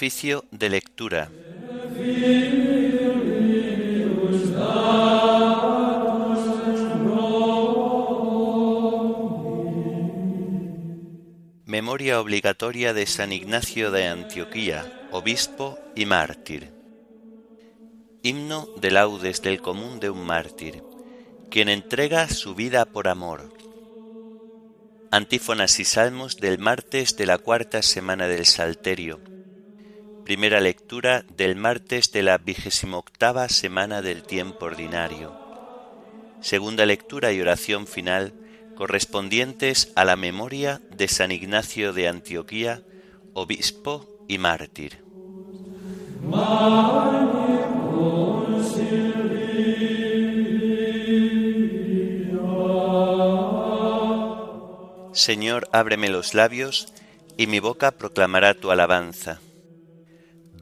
De lectura. Memoria obligatoria de San Ignacio de Antioquía, obispo y mártir. Himno de laudes del común de un mártir, quien entrega su vida por amor. Antífonas y salmos del martes de la cuarta semana del Salterio. Primera lectura del martes de la octava semana del tiempo ordinario. Segunda lectura y oración final correspondientes a la memoria de San Ignacio de Antioquía, obispo y mártir. Señor, ábreme los labios, y mi boca proclamará tu alabanza.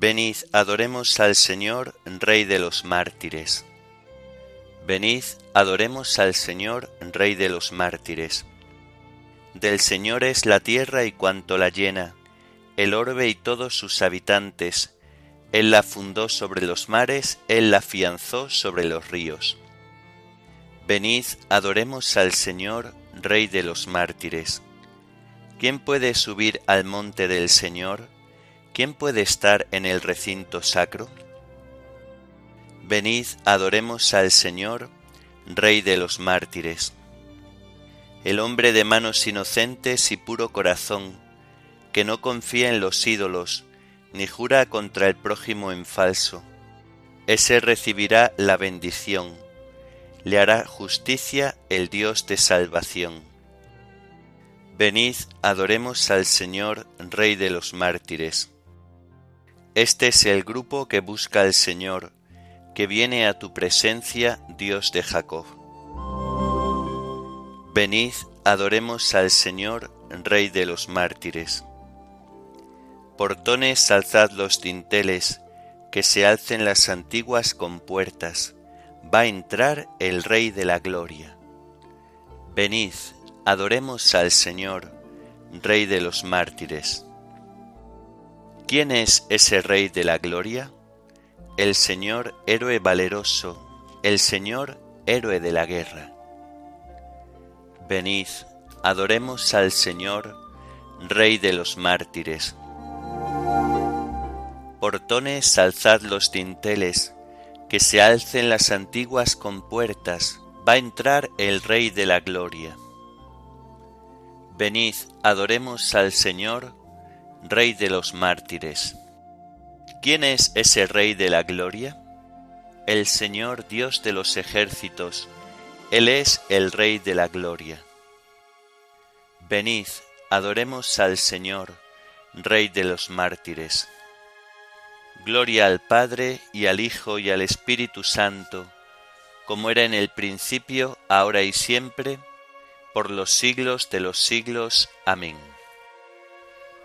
Venid, adoremos al Señor, Rey de los mártires. Venid, adoremos al Señor, Rey de los mártires. Del Señor es la tierra y cuanto la llena, el orbe y todos sus habitantes. Él la fundó sobre los mares, Él la afianzó sobre los ríos. Venid, adoremos al Señor, Rey de los mártires. ¿Quién puede subir al monte del Señor? ¿Quién puede estar en el recinto sacro? Venid, adoremos al Señor, Rey de los mártires. El hombre de manos inocentes y puro corazón, que no confía en los ídolos, ni jura contra el prójimo en falso, ese recibirá la bendición, le hará justicia el Dios de salvación. Venid, adoremos al Señor, Rey de los mártires. Este es el grupo que busca al Señor, que viene a tu presencia, Dios de Jacob. Venid, adoremos al Señor, Rey de los mártires. Portones alzad los dinteles, que se alcen las antiguas compuertas, va a entrar el Rey de la Gloria. Venid, adoremos al Señor, Rey de los mártires. ¿Quién es ese Rey de la Gloria? el Señor héroe valeroso, el Señor héroe de la guerra. Venid, adoremos al Señor, Rey de los mártires. Portones, alzad los dinteles, que se alcen las antiguas compuertas, va a entrar el Rey de la gloria. Venid, adoremos al Señor, Rey de los mártires. ¿Quién es ese Rey de la Gloria? El Señor Dios de los ejércitos, Él es el Rey de la Gloria. Venid, adoremos al Señor, Rey de los mártires. Gloria al Padre y al Hijo y al Espíritu Santo, como era en el principio, ahora y siempre, por los siglos de los siglos. Amén.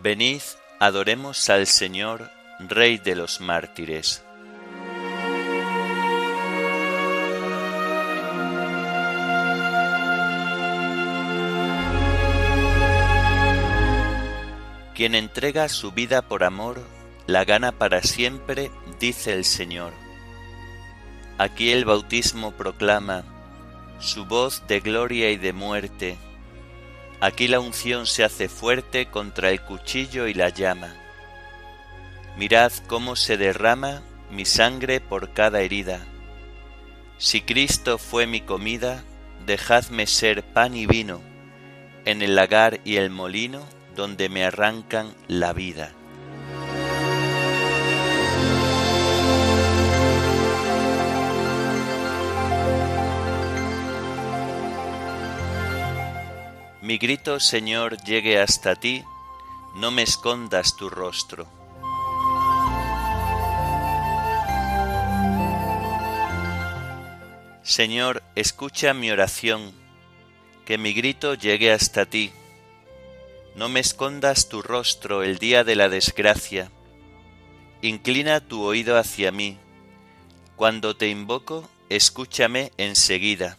Venid, adoremos al Señor, Rey de los mártires. Quien entrega su vida por amor, la gana para siempre, dice el Señor. Aquí el bautismo proclama su voz de gloria y de muerte. Aquí la unción se hace fuerte contra el cuchillo y la llama. Mirad cómo se derrama mi sangre por cada herida. Si Cristo fue mi comida, dejadme ser pan y vino, en el lagar y el molino donde me arrancan la vida. Mi grito, Señor, llegue hasta ti, no me escondas tu rostro. Señor, escucha mi oración, que mi grito llegue hasta ti. No me escondas tu rostro el día de la desgracia. Inclina tu oído hacia mí. Cuando te invoco, escúchame enseguida.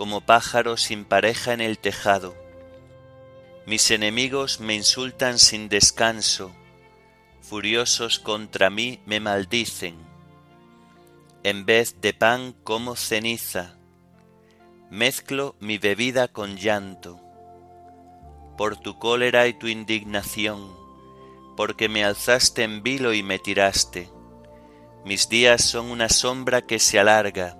como pájaro sin pareja en el tejado. Mis enemigos me insultan sin descanso, furiosos contra mí me maldicen. En vez de pan como ceniza, mezclo mi bebida con llanto. Por tu cólera y tu indignación, porque me alzaste en vilo y me tiraste. Mis días son una sombra que se alarga,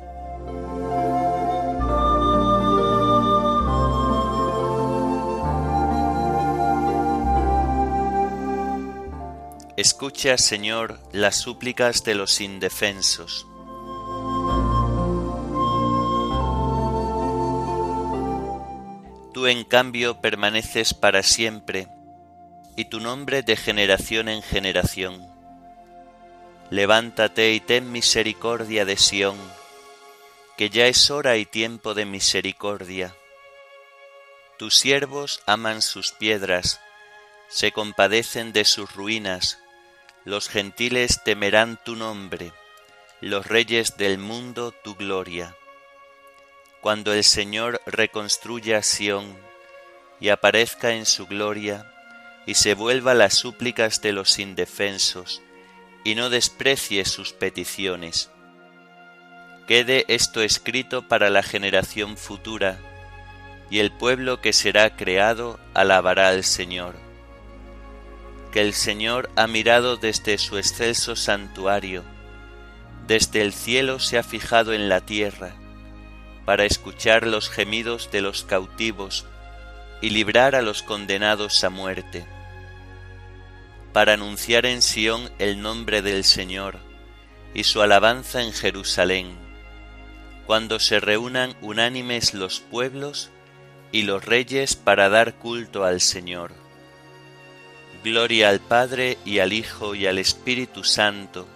Escucha, Señor, las súplicas de los indefensos. Tú en cambio permaneces para siempre, y tu nombre de generación en generación. Levántate y ten misericordia de Sión, que ya es hora y tiempo de misericordia. Tus siervos aman sus piedras, se compadecen de sus ruinas, los gentiles temerán tu nombre, los reyes del mundo tu gloria. Cuando el Señor reconstruya Sión y aparezca en su gloria, y se vuelva las súplicas de los indefensos, y no desprecie sus peticiones. Quede esto escrito para la generación futura, y el pueblo que será creado alabará al Señor que el Señor ha mirado desde su excelso santuario, desde el cielo se ha fijado en la tierra, para escuchar los gemidos de los cautivos y librar a los condenados a muerte, para anunciar en Sión el nombre del Señor y su alabanza en Jerusalén, cuando se reúnan unánimes los pueblos y los reyes para dar culto al Señor. Gloria al Padre y al Hijo y al Espíritu Santo,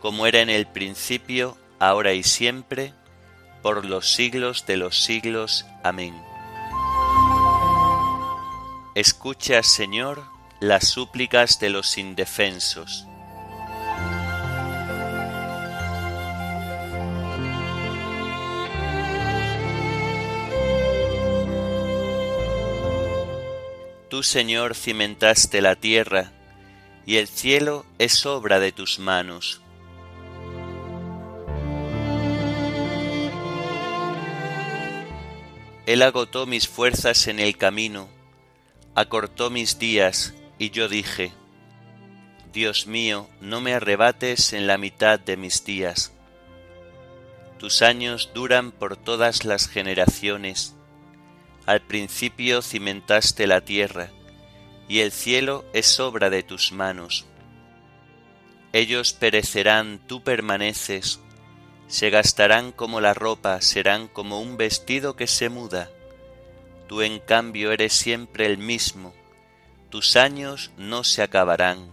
como era en el principio, ahora y siempre, por los siglos de los siglos. Amén. Escucha, Señor, las súplicas de los indefensos. Tú, Señor, cimentaste la tierra, y el cielo es obra de tus manos. Él agotó mis fuerzas en el camino, acortó mis días, y yo dije, Dios mío, no me arrebates en la mitad de mis días. Tus años duran por todas las generaciones al principio cimentaste la tierra, y el cielo es obra de tus manos. Ellos perecerán, tú permaneces, se gastarán como la ropa, serán como un vestido que se muda. Tú en cambio eres siempre el mismo, tus años no se acabarán.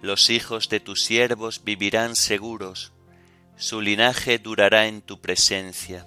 Los hijos de tus siervos vivirán seguros, su linaje durará en tu presencia.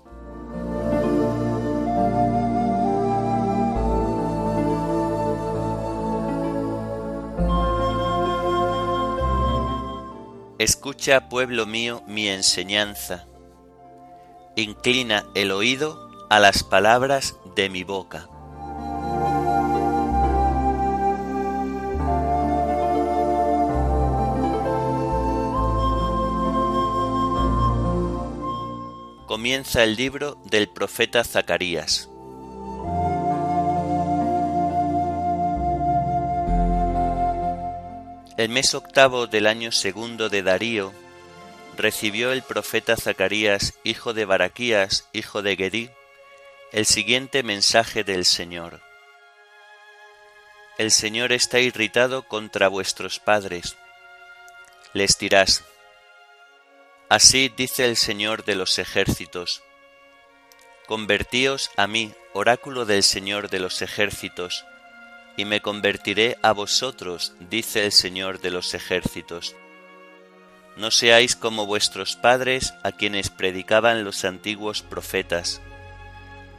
Escucha, pueblo mío, mi enseñanza. Inclina el oído a las palabras de mi boca. Comienza el libro del profeta Zacarías. El mes octavo del año segundo de Darío recibió el profeta Zacarías, hijo de Baraquías, hijo de Gedí, el siguiente mensaje del Señor. El Señor está irritado contra vuestros padres. Les dirás, Así dice el Señor de los ejércitos, Convertíos a mí, oráculo del Señor de los ejércitos, y me convertiré a vosotros, dice el Señor de los ejércitos. No seáis como vuestros padres a quienes predicaban los antiguos profetas.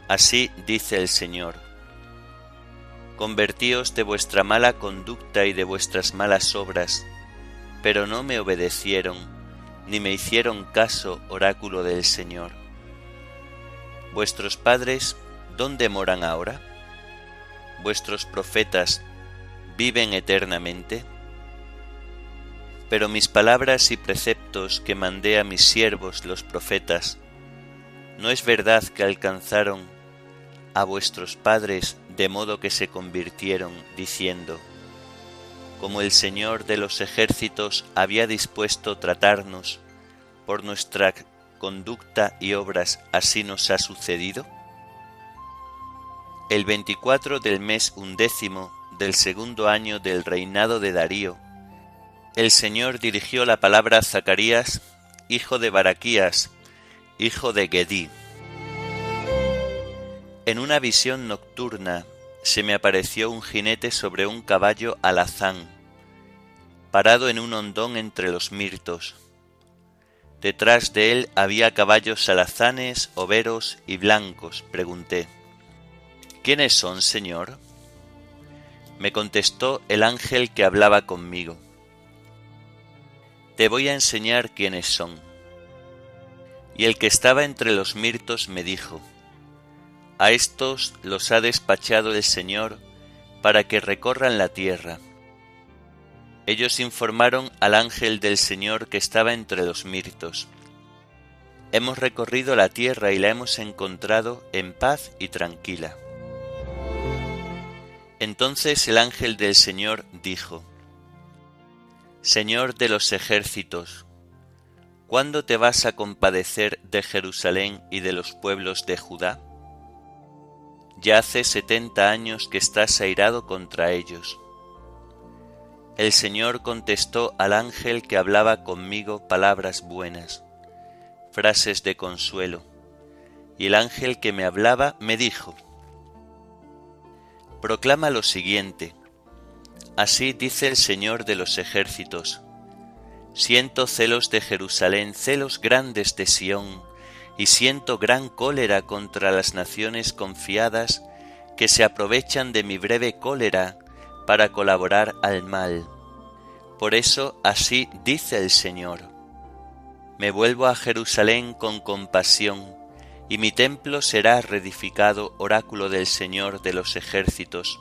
Así dice el Señor. Convertíos de vuestra mala conducta y de vuestras malas obras, pero no me obedecieron, ni me hicieron caso, oráculo del Señor. Vuestros padres, ¿dónde moran ahora? Vuestros profetas, ¿viven eternamente? Pero mis palabras y preceptos que mandé a mis siervos los profetas, ¿no es verdad que alcanzaron a vuestros padres de modo que se convirtieron, diciendo, como el Señor de los ejércitos había dispuesto tratarnos, por nuestra conducta y obras así nos ha sucedido? El 24 del mes undécimo del segundo año del reinado de Darío, el Señor dirigió la palabra a Zacarías, hijo de Baraquías, hijo de Gedí. En una visión nocturna se me apareció un jinete sobre un caballo alazán, parado en un hondón entre los mirtos. Detrás de él había caballos alazanes, overos y blancos. Pregunté, ¿quiénes son, Señor? Me contestó el ángel que hablaba conmigo te voy a enseñar quiénes son. Y el que estaba entre los mirtos me dijo, A estos los ha despachado el Señor para que recorran la tierra. Ellos informaron al ángel del Señor que estaba entre los mirtos. Hemos recorrido la tierra y la hemos encontrado en paz y tranquila. Entonces el ángel del Señor dijo, Señor de los ejércitos, ¿cuándo te vas a compadecer de Jerusalén y de los pueblos de Judá? Ya hace setenta años que estás airado contra ellos. El Señor contestó al ángel que hablaba conmigo palabras buenas, frases de consuelo, y el ángel que me hablaba me dijo, Proclama lo siguiente, Así dice el Señor de los ejércitos. Siento celos de Jerusalén, celos grandes de Sión, y siento gran cólera contra las naciones confiadas que se aprovechan de mi breve cólera para colaborar al mal. Por eso así dice el Señor. Me vuelvo a Jerusalén con compasión, y mi templo será reedificado oráculo del Señor de los ejércitos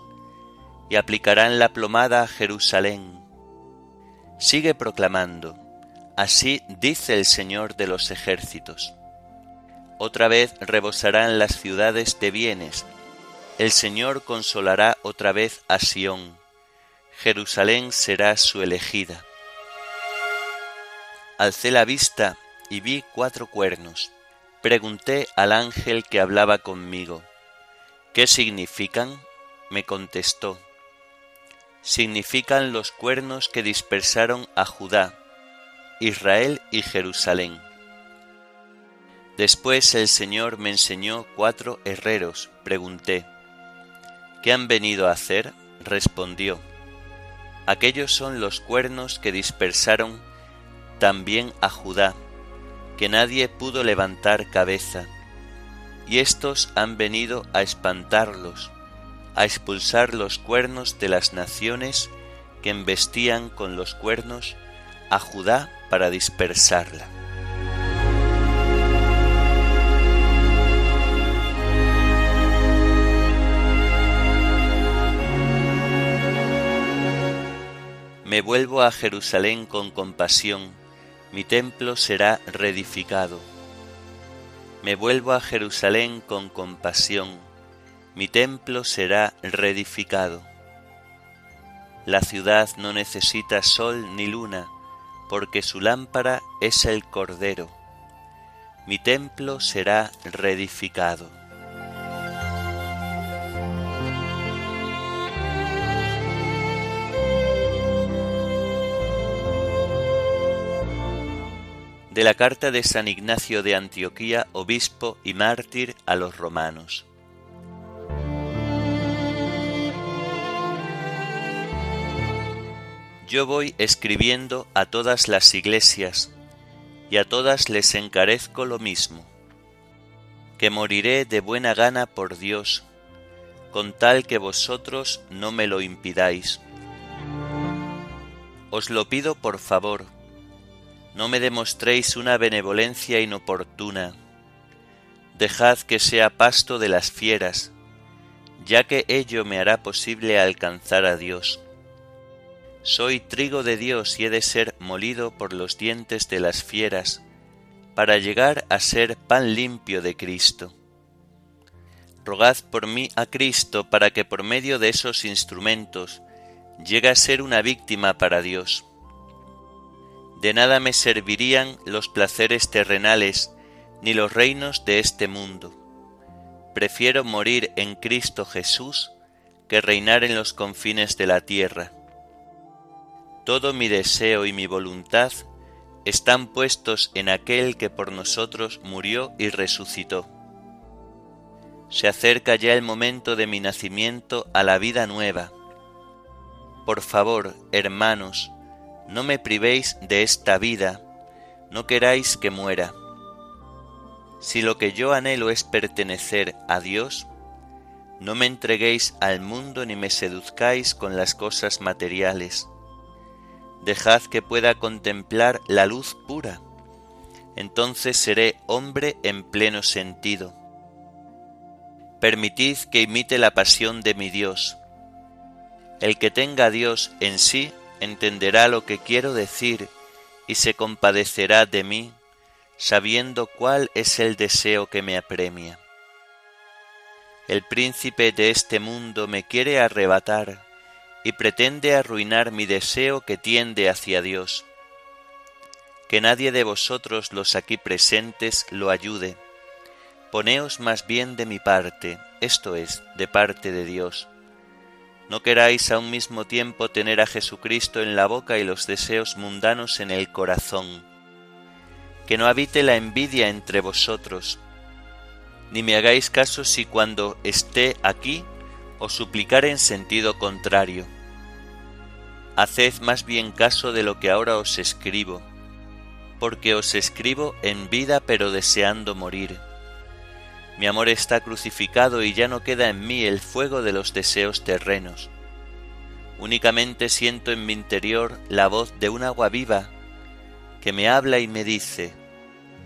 y aplicarán la plomada a Jerusalén. Sigue proclamando, así dice el Señor de los ejércitos. Otra vez rebosarán las ciudades de bienes, el Señor consolará otra vez a Sión, Jerusalén será su elegida. Alcé la vista y vi cuatro cuernos. Pregunté al ángel que hablaba conmigo, ¿qué significan? Me contestó, significan los cuernos que dispersaron a Judá, Israel y Jerusalén. Después el Señor me enseñó cuatro herreros. Pregunté, ¿qué han venido a hacer? Respondió, aquellos son los cuernos que dispersaron también a Judá, que nadie pudo levantar cabeza, y estos han venido a espantarlos a expulsar los cuernos de las naciones que embestían con los cuernos a Judá para dispersarla. Me vuelvo a Jerusalén con compasión, mi templo será reedificado. Me vuelvo a Jerusalén con compasión, mi templo será reedificado. La ciudad no necesita sol ni luna, porque su lámpara es el Cordero. Mi templo será reedificado. De la carta de San Ignacio de Antioquía, obispo y mártir a los romanos. Yo voy escribiendo a todas las iglesias, y a todas les encarezco lo mismo, que moriré de buena gana por Dios, con tal que vosotros no me lo impidáis. Os lo pido por favor, no me demostréis una benevolencia inoportuna. Dejad que sea pasto de las fieras, ya que ello me hará posible alcanzar a Dios. Soy trigo de Dios y he de ser molido por los dientes de las fieras, para llegar a ser pan limpio de Cristo. Rogad por mí a Cristo para que por medio de esos instrumentos llegue a ser una víctima para Dios de nada me servirían los placeres terrenales ni los reinos de este mundo. Prefiero morir en Cristo Jesús que reinar en los confines de la tierra. Todo mi deseo y mi voluntad están puestos en aquel que por nosotros murió y resucitó. Se acerca ya el momento de mi nacimiento a la vida nueva. Por favor, hermanos, no me privéis de esta vida, no queráis que muera. Si lo que yo anhelo es pertenecer a Dios, no me entreguéis al mundo ni me seduzcáis con las cosas materiales. Dejad que pueda contemplar la luz pura, entonces seré hombre en pleno sentido. Permitid que imite la pasión de mi Dios. El que tenga a Dios en sí entenderá lo que quiero decir y se compadecerá de mí, sabiendo cuál es el deseo que me apremia. El príncipe de este mundo me quiere arrebatar y pretende arruinar mi deseo que tiende hacia Dios. Que nadie de vosotros los aquí presentes lo ayude. Poneos más bien de mi parte, esto es, de parte de Dios no queráis a un mismo tiempo tener a Jesucristo en la boca y los deseos mundanos en el corazón. Que no habite la envidia entre vosotros, ni me hagáis caso si cuando esté aquí os suplicar en sentido contrario. Haced más bien caso de lo que ahora os escribo, porque os escribo en vida pero deseando morir mi amor está crucificado y ya no queda en mí el fuego de los deseos terrenos. Únicamente siento en mi interior la voz de un agua viva que me habla y me dice,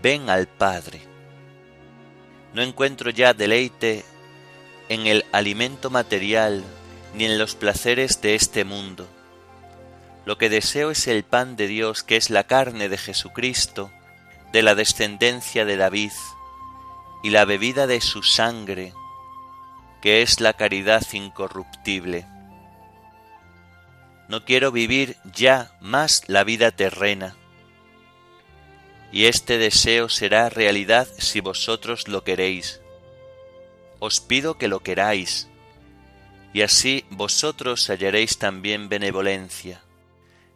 ven al Padre. No encuentro ya deleite en el alimento material ni en los placeres de este mundo. Lo que deseo es el pan de Dios, que es la carne de Jesucristo, de la descendencia de David, y la bebida de su sangre, que es la caridad incorruptible. No quiero vivir ya más la vida terrena, y este deseo será realidad si vosotros lo queréis. Os pido que lo queráis, y así vosotros hallaréis también benevolencia.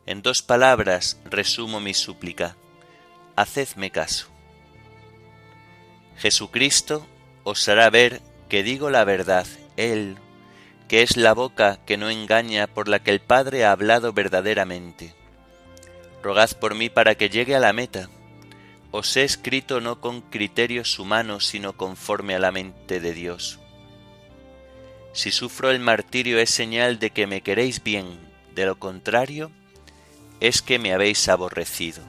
En dos palabras resumo mi súplica. Hacedme caso. Jesucristo os hará ver que digo la verdad, Él, que es la boca que no engaña por la que el Padre ha hablado verdaderamente. Rogad por mí para que llegue a la meta. Os he escrito no con criterios humanos, sino conforme a la mente de Dios. Si sufro el martirio es señal de que me queréis bien, de lo contrario, es que me habéis aborrecido.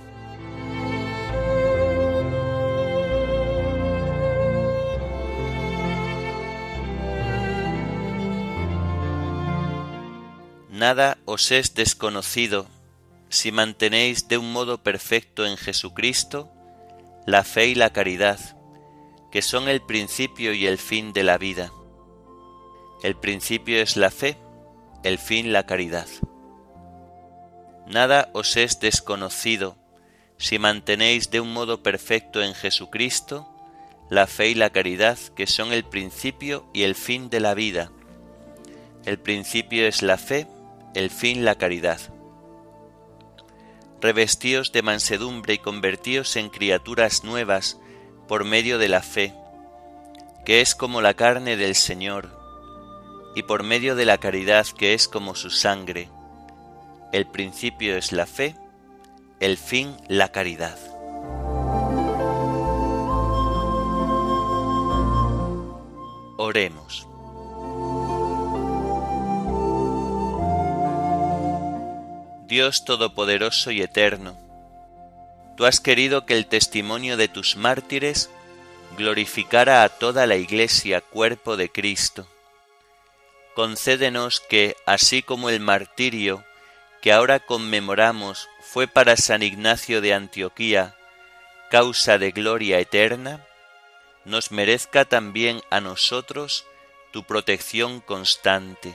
Nada os es desconocido si mantenéis de un modo perfecto en Jesucristo la fe y la caridad, que son el principio y el fin de la vida. El principio es la fe, el fin la caridad. Nada os es desconocido si mantenéis de un modo perfecto en Jesucristo la fe y la caridad que son el principio y el fin de la vida. El principio es la fe, el fin la caridad. Revestíos de mansedumbre y convertíos en criaturas nuevas por medio de la fe, que es como la carne del Señor, y por medio de la caridad que es como su sangre. El principio es la fe, el fin la caridad. Oremos. Dios Todopoderoso y Eterno, tú has querido que el testimonio de tus mártires glorificara a toda la Iglesia, cuerpo de Cristo. Concédenos que, así como el martirio que ahora conmemoramos fue para San Ignacio de Antioquía causa de gloria eterna, nos merezca también a nosotros tu protección constante.